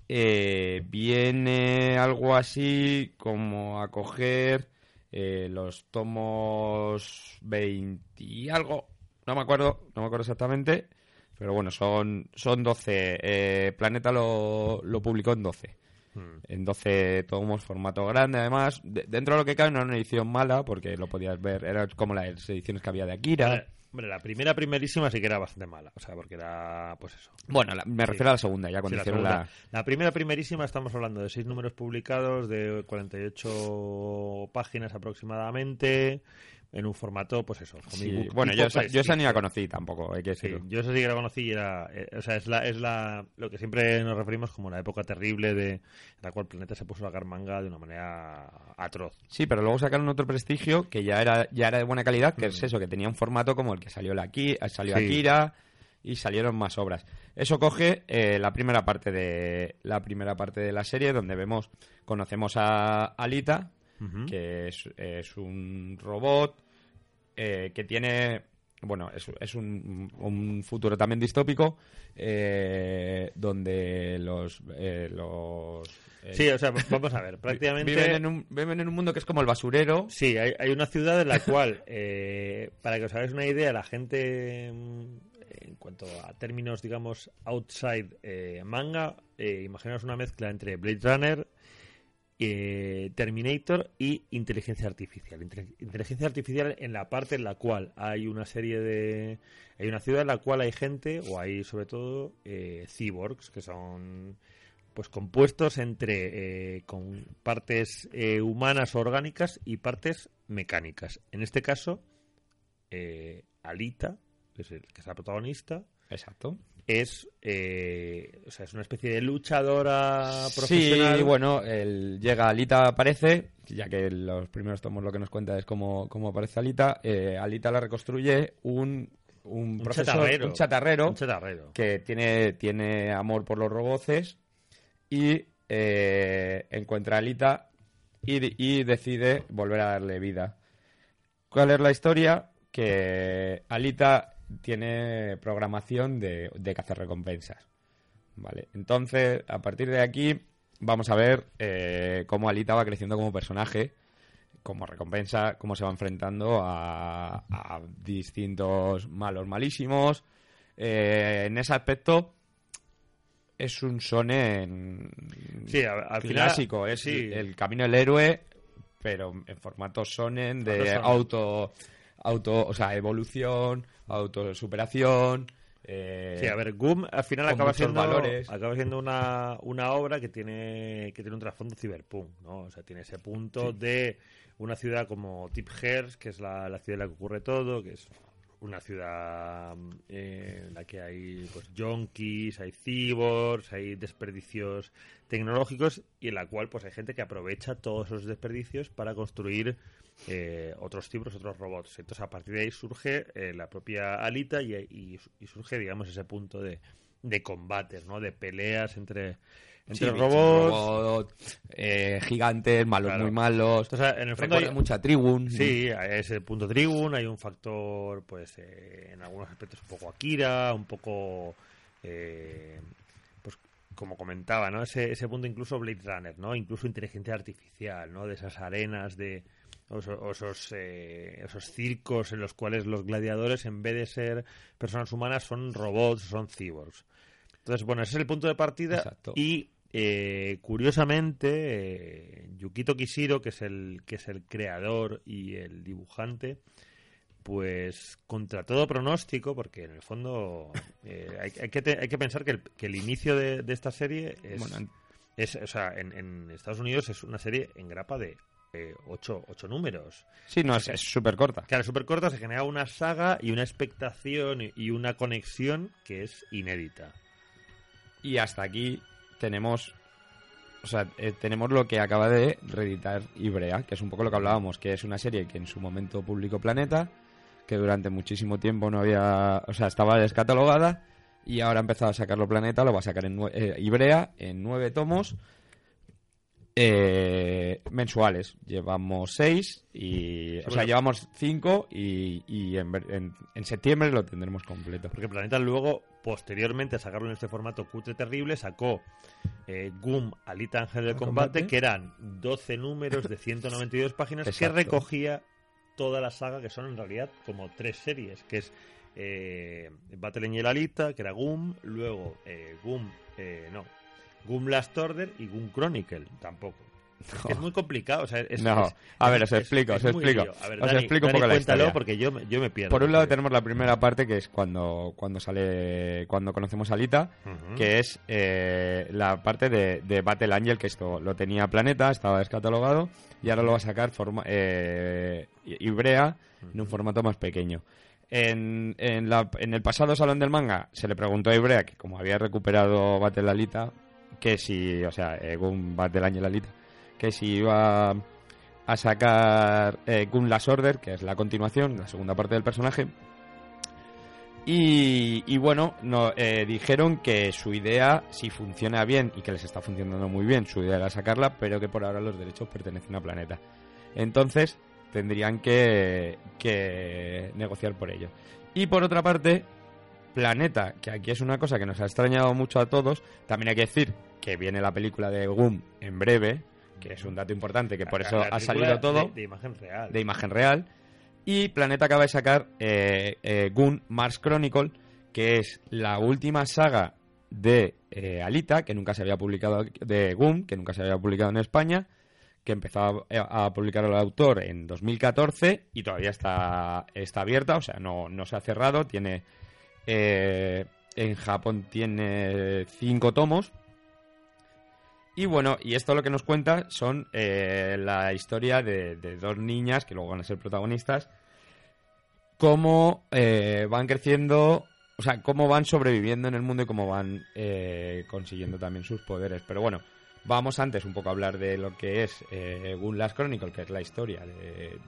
eh, viene algo así como a coger los tomos 20 y algo, no me acuerdo, no me acuerdo exactamente, pero bueno, son, son 12. eh, Planeta lo, lo publicó en 12. Hmm. En 12 tomos, formato grande, además. De- dentro de lo que cabe, no era una edición mala, porque lo podías ver, era como las ediciones que había de Akira. Hombre, la primera primerísima sí que era bastante mala, o sea, porque era, pues eso. Bueno, la- me refiero a la segunda, ya cuando Sí, la, hicieron segunda. la... La primera primerísima estamos hablando de seis números publicados, de 48 páginas aproximadamente, en un formato, pues eso. Sí, bueno, yo esa, yo esa ni la conocí tampoco, hay que Sí, decirlo. yo eso sí que la conocí y era, eh, o sea, es la, es la, lo que siempre nos referimos como la época terrible de la cual el planeta se puso a sacar manga de una manera atroz. Sí, pero luego sacaron otro prestigio que ya era, ya era de buena calidad, que es Mm. eso, que tenía un formato como el que salió, la Aki- eh, salió Sí. Akira y salieron más obras. Eso coge eh, la primera parte de la primera parte de la serie donde vemos conocemos a Alita, Que es, es un robot eh, que tiene bueno es, es un, un futuro también distópico eh, donde los eh, los eh, Sí, o sea, vamos a ver, prácticamente... viven en, un, viven en un mundo que es como el basurero. Sí, hay, hay una ciudad en la cual, eh, para que os hagáis una idea, la gente, mm, en cuanto a términos, digamos, outside eh, manga, eh, imaginaos una mezcla entre Blade Runner, eh, Terminator y inteligencia artificial. Inte- Inteligencia artificial en la parte en la cual hay una serie de... Hay una ciudad en la cual hay gente, o hay sobre todo eh, cyborgs, que son pues compuestos entre eh, con partes eh, humanas orgánicas y partes mecánicas. En este caso, Alita, que es, el- que es la protagonista, exacto es, eh, o sea, es una especie de luchadora profesional. Sí, bueno, el, llega Alita, aparece, ya que los primeros tomos lo que nos cuenta es cómo, cómo aparece Alita. eh, Alita la reconstruye un, un, Un profesor, chatarrero. un chatarrero, Un chatarrero. que tiene, tiene amor por los roboces y eh, encuentra a Alita y, y decide volver a darle vida. ¿Cuál es la historia? Que Alita tiene programación de, de cazar recompensas. Vale, entonces a partir de aquí vamos a ver eh, cómo Alita va creciendo como personaje, como recompensa, cómo se va enfrentando a, a distintos malos malísimos. Eh, en ese aspecto es un shonen Sí, al final- clásico, es sí. el camino del héroe, pero en formato shonen de Formato auto, auto, o sea, evolución, autosuperación. Eh, Sí, a ver, Goom al final acaba siendo, valores. acaba siendo una, una obra que tiene, que tiene un trasfondo cyberpunk, ¿no? O sea, tiene ese punto de una ciudad como Tip Hearst, que es la, la ciudad en la que ocurre todo, que es una ciudad eh, en la que hay pues junkies, hay cyborgs, hay desperdicios tecnológicos y en la cual pues hay gente que aprovecha todos esos desperdicios para construir eh, otros cyborgs, otros robots. Entonces a partir de ahí surge eh, la propia Alita y, y- y surge digamos ese punto de, de combates, ¿no? De peleas entre, entre robots. robot, eh, gigantes, malos Claro. muy malos. Entonces, en el fondo hay- mucho a Trigun. Sí, hay ese punto Tribune, hay un factor, pues, eh, en algunos aspectos un poco Akira, un poco, eh, pues, como comentaba, ¿no? Ese, ese punto incluso Blade Runner, ¿no? Incluso inteligencia artificial, ¿no? De esas arenas de o eso- o esos, eh, esos circos en los cuales los gladiadores, en vez de ser personas humanas, son robots, son cyborgs. Entonces, bueno, ese es el punto de partida Exacto. y eh, curiosamente eh, Yukito Kishiro, que es el que es el creador y el dibujante, pues contra todo pronóstico, porque en el fondo eh, hay, hay que te- hay que pensar que el, que el inicio de, de esta serie es, Bueno, es- o sea, en, en Estados Unidos es una serie en grapa de eh, ocho, ocho números. Sí, no, es súper corta. Claro, súper corta, se genera una saga y una expectación y- una conexión que es inédita. Y hasta aquí tenemos. O sea, eh, tenemos lo que acaba de reeditar Ibrea, que es un poco lo que hablábamos, que es una serie que en su momento publicó Planeta, que durante muchísimo tiempo no había. O sea, estaba descatalogada, y ahora ha empezado a sacarlo Planeta, lo va a sacar en eh, Ibrea en nueve tomos eh, mensuales. Llevamos seis, y. o sea, llevamos cinco, y, y en, ver- en- en septiembre lo tendremos completo. Porque Planeta luego, posteriormente a sacarlo en este formato cutre terrible, sacó eh, Goom, Alita Ángel del combate, combate. que eran 12 números de 192 páginas Exacto. que recogía toda la saga, que son en realidad como tres series, que es eh, Battle Angel Alita, que era Goom, luego eh, Goom, eh, no, Last Order y Goom Chronicle, tampoco. Es, muy complicado, o sea, es, No. es- A ver, os explico, os explico. ver, Os Dani, explico un poco la cuéntalo historia. porque yo, me- yo me pierdo. Por un lado tenemos la primera parte que es cuando, cuando sale cuando conocemos a Alita, que es eh, la parte de, de Battle Angel, que esto lo tenía Planeta, estaba descatalogado, y ahora lo va a sacar forma, eh, Ibrea en un formato más pequeño. En, en, la- en el pasado Salón del Manga se le preguntó a Ibrea que como había recuperado Battle Alita, que si, o sea, eh, Gun Battle Angel Alita, que si iba a sacar eh, Gun Last Order, que es la continuación, la segunda parte del personaje. Y, y bueno, no, eh, dijeron que su idea, si funciona bien y que les está funcionando muy bien, su idea era sacarla, pero que por ahora los derechos pertenecen a Planeta. Entonces tendrían que, que negociar por ello. Y por otra parte, Planeta, que aquí es una cosa que nos ha extrañado mucho a todos, también hay que decir que viene la película de Goom en breve, que es un dato importante, que por La- eso la ha salido todo De, de imagen real. de imagen real. Y Planeta acaba de sacar eh, eh, Gun Mars Chronicle, que es la última saga de eh, Alita, que nunca se había publicado, de Gun, que nunca se había publicado en España, que empezó a, a publicar el autor en 2014 y todavía está, está abierta, o sea, no, no se ha cerrado, tiene... eh, en Japón tiene cinco tomos, y bueno, y esto lo que nos cuenta son eh, la historia de, dos niñas que luego van a ser protagonistas, cómo eh, van creciendo, o sea, cómo van sobreviviendo en el mundo y cómo van consiguiendo también sus poderes. Pero bueno, vamos antes un poco a hablar de lo que es Gun Last Chronicle, que es la historia de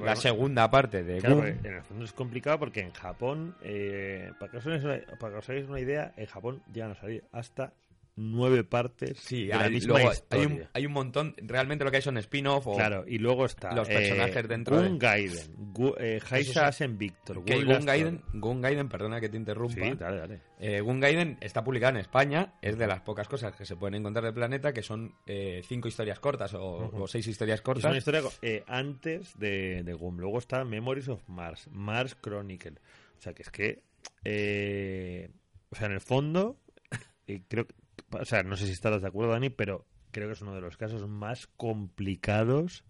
Claro, la segunda parte de Claro, en el fondo es complicado porque en Japón, eh, para, que os hagáis una, para que os hagáis una idea, en Japón llegan a salir hasta nueve partes Sí, de la hay, misma luego historia. hay un, hay un montón, realmente lo que hay son spin-off o Claro, y luego está los eh, personajes dentro Gun de- Gaiden, Gu, eh, Heisa Asen Victor, que Gun Gaiden. Gun Gaiden, perdona que te interrumpa, Sí, dale, dale. Eh, Gun Gaiden está publicada en España, es de las pocas cosas que se pueden encontrar del planeta, que son eh, cinco historias cortas o, seis historias Es una cortas. historia eh, antes de, de Gun. Luego está Memories of Mars, Mars Chronicle. O sea, que es que. eh, o sea, en el fondo. eh, creo que- O sea, no sé si estarás de acuerdo, Dani, pero creo que es uno de los casos más complicados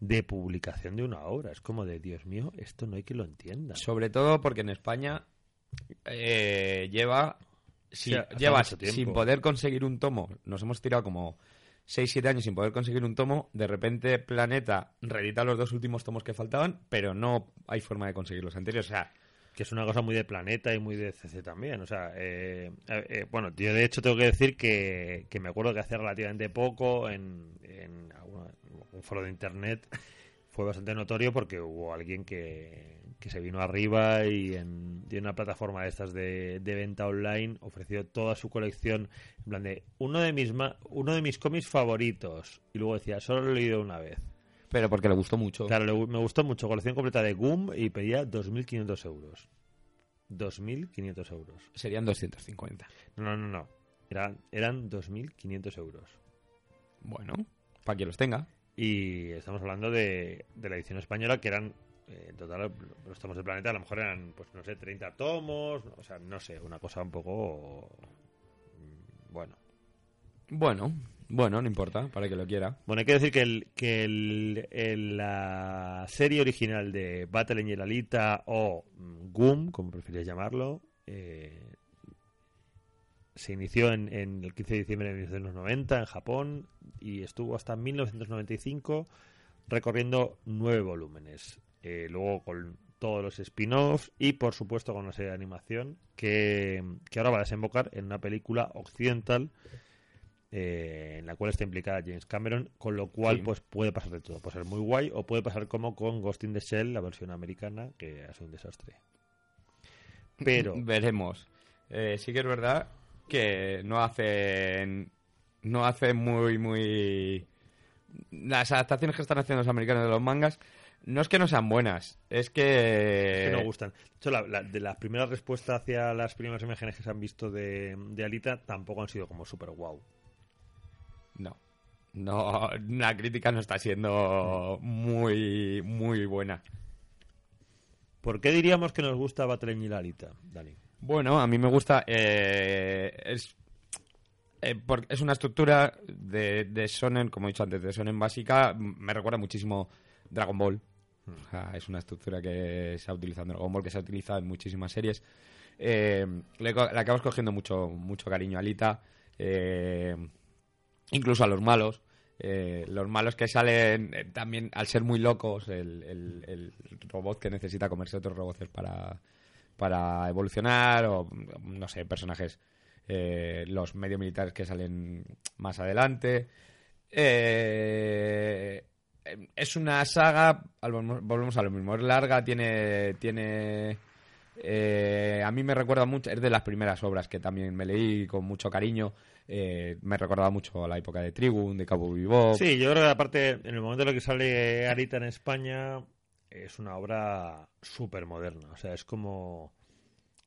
de publicación de una obra. Es como de, Dios mío, esto no hay que lo entienda. Sobre todo porque en España eh, lleva, si- sin poder conseguir un tomo. Nos hemos tirado como 6-7 años sin poder conseguir un tomo. De repente Planeta reedita los dos últimos tomos que faltaban, pero no hay forma de conseguir los anteriores. O sea, Que es una cosa muy de planeta y muy de CC también. O sea, eh, eh, eh, bueno, yo de hecho tengo que decir que, que me acuerdo que hace relativamente poco en, en un foro de internet fue bastante notorio porque hubo alguien que, que se vino arriba y en, y una plataforma de estas de, de venta online ofreció toda su colección en plan de uno de mis ma- uno de mis cómics favoritos y luego decía solo lo he leído una vez pero porque le gustó mucho. Claro, le- me gustó mucho. Colección completa de Goom y pedía 2.500 euros. 2.500 euros. Serían 250. No, no, no. no. Eran, eran 2.500 euros. Bueno, para quien los tenga. Y estamos hablando de, de la edición española que eran, eh, en total, los tomos del planeta a lo mejor eran, pues no sé, 30 tomos. O sea, no sé, una cosa un poco... mm, Bueno. Bueno, Bueno, no importa, para que lo quiera. Bueno, hay que decir que, el, que el- la serie original de Battle Angel Alita o mm, Goom, como prefieres llamarlo, eh, se inició en, en el 15 de diciembre de 1990 en Japón y estuvo hasta 1995 recorriendo nueve volúmenes. Eh, luego con todos los spin-offs y por supuesto con una serie de animación que, que ahora va a desembocar en una película occidental eh, en la cual está implicada James Cameron, con lo cual Sí. pues puede pasar de todo. Puede ser muy guay o puede pasar como con Ghost in the Shell, la versión americana, que ha sido un desastre. Pero Veremos. Eh, sí que es verdad que no hacen. No hacen muy, muy. Las adaptaciones que están haciendo los americanos de los mangas. No es que no sean buenas, es que. que no gustan. De hecho, la, la- de las primeras respuestas hacia las primeras imágenes que se han visto de, de Alita tampoco han sido como super guau. No. No, la crítica no está siendo muy, muy buena. ¿Por qué diríamos que nos gusta Battle Angel Alita, Dani? Bueno, a mí me gusta. eh, es, eh, por- es una estructura de, de Sonen, como he dicho antes, de Sonen básica. Me recuerda muchísimo Dragon Ball. O sea, es una estructura que se ha utilizado en Dragon Ball, que se ha utilizado en muchísimas series. Eh, le, le acabas cogiendo mucho, mucho cariño a Alita. eh, incluso a los malos. Eh, los malos que salen eh, también, al ser muy locos, el, robot que necesita comerse otros robots para, para evolucionar, o no sé, personajes, eh, los medio militares que salen más adelante. Eh, es una saga, volvemos a lo mismo, es larga, tiene, tiene eh, a mí me recuerda mucho, es de las primeras obras que también me leí con mucho cariño. Eh, me recordaba mucho a la época de Trigun, de Cabo Vivo. Sí, yo creo que aparte, en el momento en el que sale Alita en España, es una obra súper moderna. O sea, es como.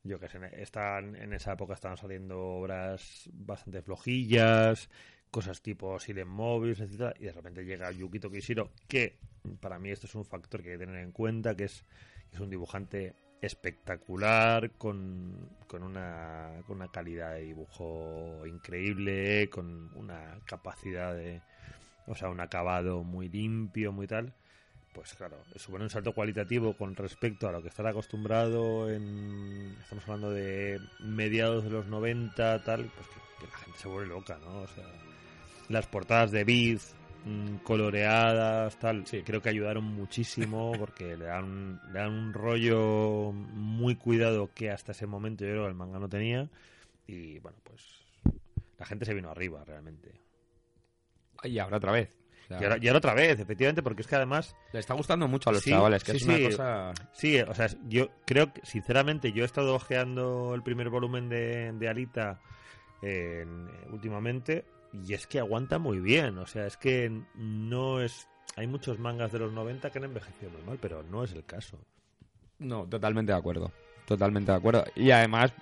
Yo que sé, están, en esa época estaban saliendo obras bastante flojillas, cosas tipo Silent Movies, etcétera, y de repente llega Yukito Kishiro, que para mí esto es un factor que hay que tener en cuenta, que es, que es un dibujante espectacular, con, con, una, con una calidad de dibujo increíble, con una capacidad de, o sea, un acabado muy limpio, muy tal, pues claro, supone un salto cualitativo con respecto a lo que estar acostumbrado en, estamos hablando de mediados de los 90, tal, pues que, que la gente se vuelve loca, ¿no? O sea, las portadas de Biz mm, coloreadas, tal, Sí. creo que ayudaron muchísimo porque le dan, le dan un rollo muy cuidado que hasta ese momento yo creo que el manga no tenía y bueno, pues la gente se vino arriba realmente. Y ahora otra vez. O sea, Y ahora, y ahora otra vez, efectivamente, porque es que además Le está gustando mucho a los Sí, chavales, que sí, es una sí. cosa... Sí, o sea, yo creo que, sinceramente, yo he estado ojeando el primer volumen de, de Alita en- últimamente y es que aguanta muy bien. O sea, es que no es. Hay muchos mangas de los 90 que han envejecido muy mal, pero no es el caso. No, totalmente de acuerdo. Totalmente de acuerdo. Y además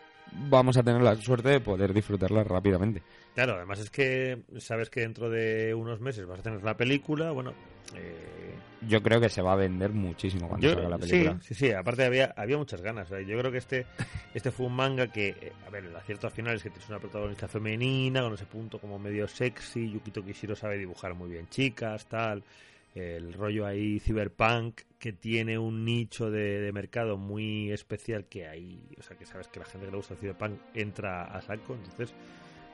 vamos a tener la suerte de poder disfrutarla rápidamente. Claro, además es que sabes que dentro de unos meses vas a tener la película. Bueno, eh, Yo creo que se va a vender muchísimo cuando Yo- salga la sí, película. Sí, sí, aparte había, había muchas ganas. yo creo que este, este fue un manga que, eh, a ver, el acierto al final es que tienes una protagonista femenina con ese punto como medio sexy. Yukito Kishiro sabe dibujar muy bien chicas, tal. El rollo ahí cyberpunk que tiene un nicho de, mercado muy especial que hay, o sea, que sabes que la gente que le gusta el cyberpunk entra a saco. Entonces,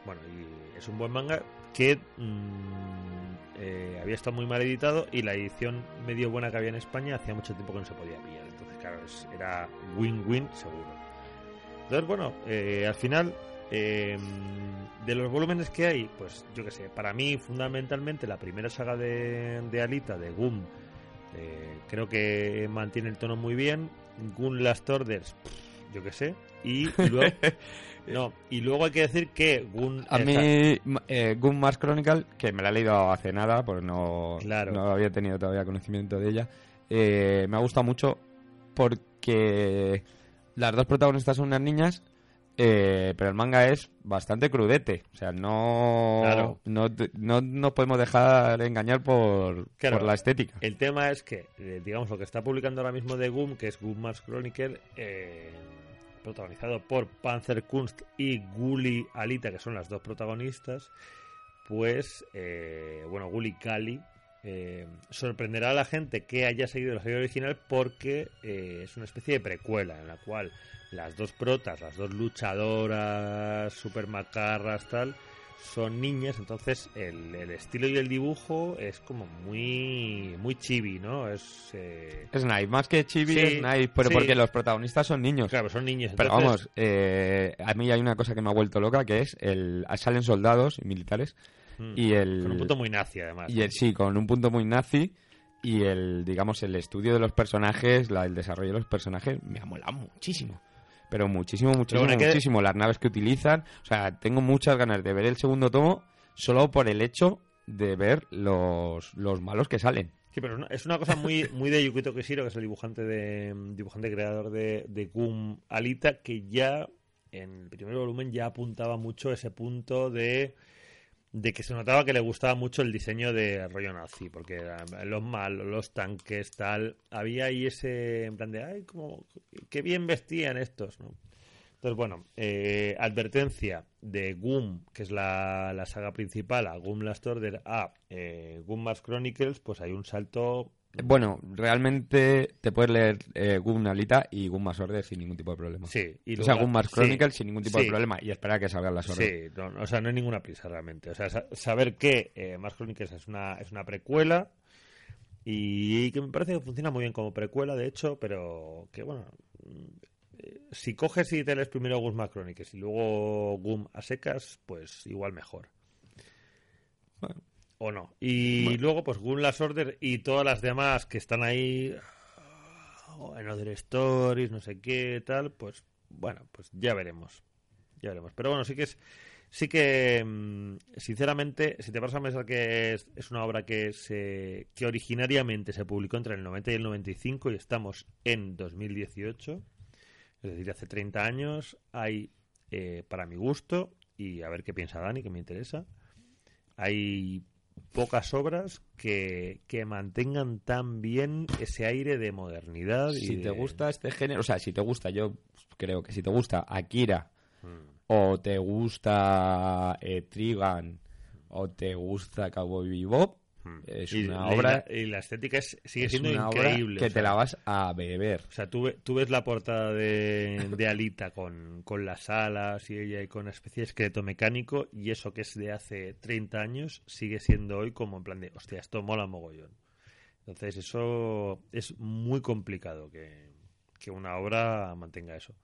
bueno, y es un buen manga que mm, eh, había estado muy mal editado y la edición medio buena que había en España hacía mucho tiempo que no se podía pillar. Entonces, claro, es- era win-win seguro. Entonces, bueno, eh, al final, eh, de los volúmenes que hay, pues yo qué sé, para mí fundamentalmente la primera saga de, de Alita, de Goom, eh, creo que mantiene el tono muy bien. Gun Last Orders, pff, yo qué sé. Y luego, no, y luego hay que decir que Gun A esta- mí, eh, Gun Mars Chronicle, que me la he leído hace nada, porque no, Claro. no había tenido todavía conocimiento de ella, eh, me ha gustado mucho porque las dos protagonistas son unas niñas, eh, pero el manga es bastante crudete. O sea, no, Claro. no, no nos podemos dejar engañar por, Claro. por la estética. El tema es que, eh, digamos, lo que está publicando ahora mismo de Goom, que es Goom Mars Chronicle, eh, protagonizado por Panzer Kunst y Guli Alita, que son las dos protagonistas, pues, eh, bueno, Gully Kali eh, sorprenderá a la gente que haya seguido la serie original porque eh, es una especie de precuela en la cual las dos protas, las dos luchadoras super macarras, tal, son niñas, entonces el, el estilo y el dibujo es como muy muy chibi, ¿no? Es eh, Snipe, más que Chibi, Sí, Snipe, pero sí. porque los protagonistas son niños. claro, son niños. Pero vamos, eh, a mí hay una cosa que me ha vuelto loca, que es el salen soldados y militares Mm. y el con un punto muy nazi además. y el sí, con un punto muy nazi y el digamos el estudio de los personajes, la, el desarrollo de los personajes me ha molado muchísimo. Pero muchísimo, muchísimo, bueno, hay que- muchísimo. Las naves que utilizan. O sea, tengo muchas ganas de ver el segundo tomo solo por el hecho de ver los, los malos que salen. Sí, pero es una- cosa muy, muy de Yukito Kishiro, que es el dibujante de dibujante creador de, de Gum Alita, que ya en el primer volumen ya apuntaba mucho ese punto de, de que se notaba que le gustaba mucho el diseño de rollo nazi, porque los malos, los tanques, tal, había ahí ese en plan de, ay, como, qué bien vestían estos, ¿no? Entonces, bueno, eh, advertencia de Goom, que es la, la saga principal, a Goom Last Order, a eh, Chronicles, pues hay un salto. Bueno, realmente te puedes leer eh, Alita y Gun Mass Order sin ningún tipo de problema. Sí, y o sea, luego- Gun Mass sí, Chronicles sin ningún tipo sí, de problema y esperar a que salgan las Order. Sí, no, o sea, no hay ninguna prisa realmente. O sea, sa- saber que eh, Mask Chronicles es una, es una precuela y que me parece que funciona muy bien como precuela, de hecho, pero que bueno. mm, Si coges y te lees primero Goom Mask Chronicles y luego Goom a secas, pues igual mejor. Bueno. O no. Y Bueno. luego, pues Goom Last Order y todas las demás que están ahí ah, en Other Stories, no sé qué, tal, pues bueno, pues ya veremos. Ya veremos. Pero bueno, sí que es. Sí que, mm, sinceramente, si te vas a pensar que es, es una obra que se que originariamente se publicó entre el 90 y el 95 y estamos en 2018, es decir, hace 30 años, hay, eh, para mi gusto, y a ver qué piensa Dani, que me interesa, hay pocas obras que, que mantengan tan bien ese aire de modernidad. y Si te gusta este género, o sea, si te gusta, yo creo que si te gusta Akira Mm. o te gusta eh, Trigun o te gusta Cowboy Bebop. Es Y una la- obra, y la estética es- sigue es siendo una obra increíble. que o te la vas a beber. O sea, tú ves la portada de, de Alita con, con las alas y ella y con una especie de esqueleto mecánico y eso que es de hace 30 años sigue siendo hoy como en plan de, hostia, esto mola mogollón. Entonces eso es muy complicado que, que una obra mantenga eso.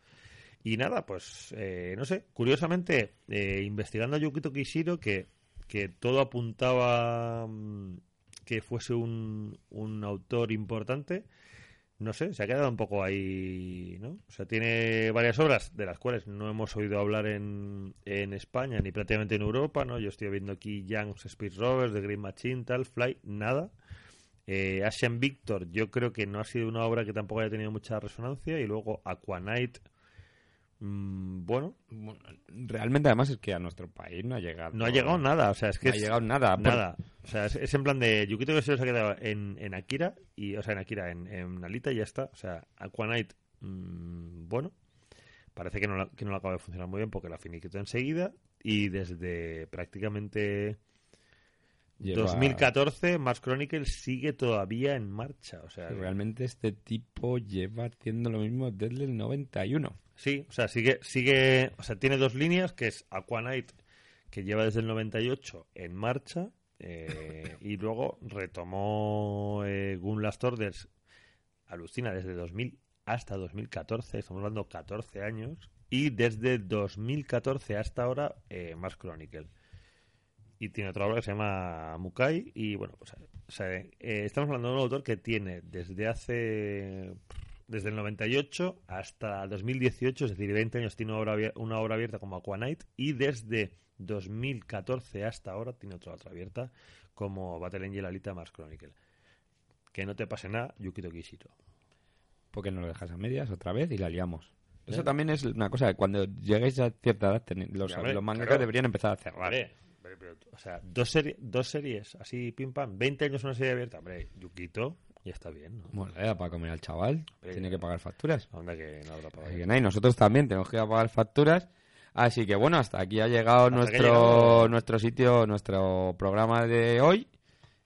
Y nada, pues eh, no sé, curiosamente, eh, investigando a Yukito Kishiro, que, que todo apuntaba mm, que fuese un, un autor importante, no sé, se ha quedado un poco ahí, ¿no? O sea, tiene varias obras de las cuales no hemos oído hablar en, en España ni prácticamente en Europa, ¿no? Yo estoy viendo aquí Young's Speed Rovers, The Green Machine, tal, Fly, nada. Eh, Asian Victor, yo creo que no ha sido una obra que tampoco haya tenido mucha resonancia. Y luego Aquanite, bueno, Bueno, Realmente, además, es que a nuestro país no ha llegado. no ha llegado nada. O sea, es que No ha llegado nada. Por- Nada. O sea, es, es en plan de Yukito Kishiro se ha quedado en, en Akira, y, o sea, en Akira, en, en Alita y ya está. O sea, Aquanite, mm, bueno, parece que no, la- que no le acaba de funcionar muy bien porque la finiquitó enseguida. Y desde prácticamente Lleva- 2014, Mars Chronicles sigue todavía en marcha. O sea, Realmente este tipo lleva haciendo lo mismo desde el 91. Sí, o sea, sigue, sigue, o sea, tiene dos líneas, que es Aquanite, que lleva desde el 98 en marcha, eh, y luego retomó eh, Gun Last Orders, alucina, desde 2000 hasta 2014, estamos hablando 14 años, y desde 2014 hasta ahora, eh, Mars Chronicle. Y tiene otra obra que se llama Mukai, y bueno, pues, o sea, eh, estamos hablando de un autor que tiene desde hace desde el 98 hasta 2018, es decir, 20 años tiene una obra, una obra abierta como Aquanite y desde 2014 hasta ahora tiene otra obra abierta como Battle Angel Alita Mars Chronicle. Que no te pase nada, Yukito Kishiro. Porque nos lo dejas a medias otra vez y la liamos. Eso ¿Eh? también es una cosa que cuando lleguéis a cierta edad, los, los mangakas claro. deberían empezar a cerrar. Vale, pero, o sea, dos, serie- dos series así, pim pam, 20 años una serie abierta. Hombre, Yukito ya está bien, ¿no? Bueno, le da para comer al chaval, Hombre, tiene que pagar facturas. Onda que no habrá pagado. Así que nada, y nosotros también tenemos que ir a pagar facturas. Así que bueno, hasta aquí ha llegado Hasta nuestro, llegado. nuestro sitio, nuestro programa de hoy.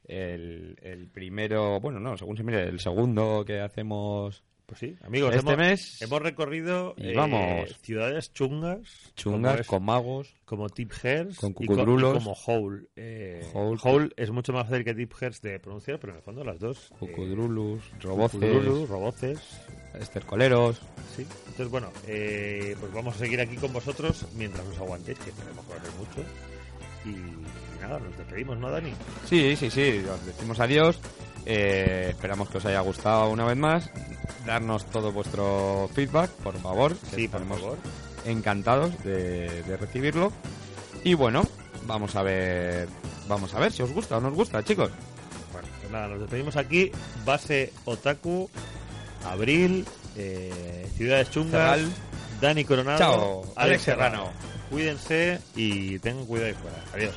El, el primero, bueno, no, según se mire, el segundo que hacemos Pues sí, amigos, este hemos, mes. hemos recorrido Y eh, ciudades chungas, Chungas, es- con magos. como Tip Hairs con y co- y como Howl. Eh, Howl. Howl es mucho más fácil que Tip Hairs de pronunciar, pero en el fondo las dos. eh, Cucudrulus, roboces, Cucudrulus, roboces. estercoleros. Sí. Entonces, bueno, eh, pues vamos a seguir aquí con vosotros mientras nos aguantéis, que esperemos ser mucho. Y, y nada, nos despedimos, ¿no, Dani? Sí, sí, sí, os decimos adiós. Eh, esperamos que os haya gustado una vez más. Darnos todo vuestro feedback, por favor. Sí, por favor. encantados de, de recibirlo. Y bueno, vamos a ver, vamos a ver si os gusta o no os gusta, chicos. Bueno, pues nada, nos despedimos aquí. Base Otaku, Abril, eh, Ciudades Chungas. Dani Coronado, Chao, Alex Serrano. Cuídense y tengan cuidado ahí fuera. Adiós.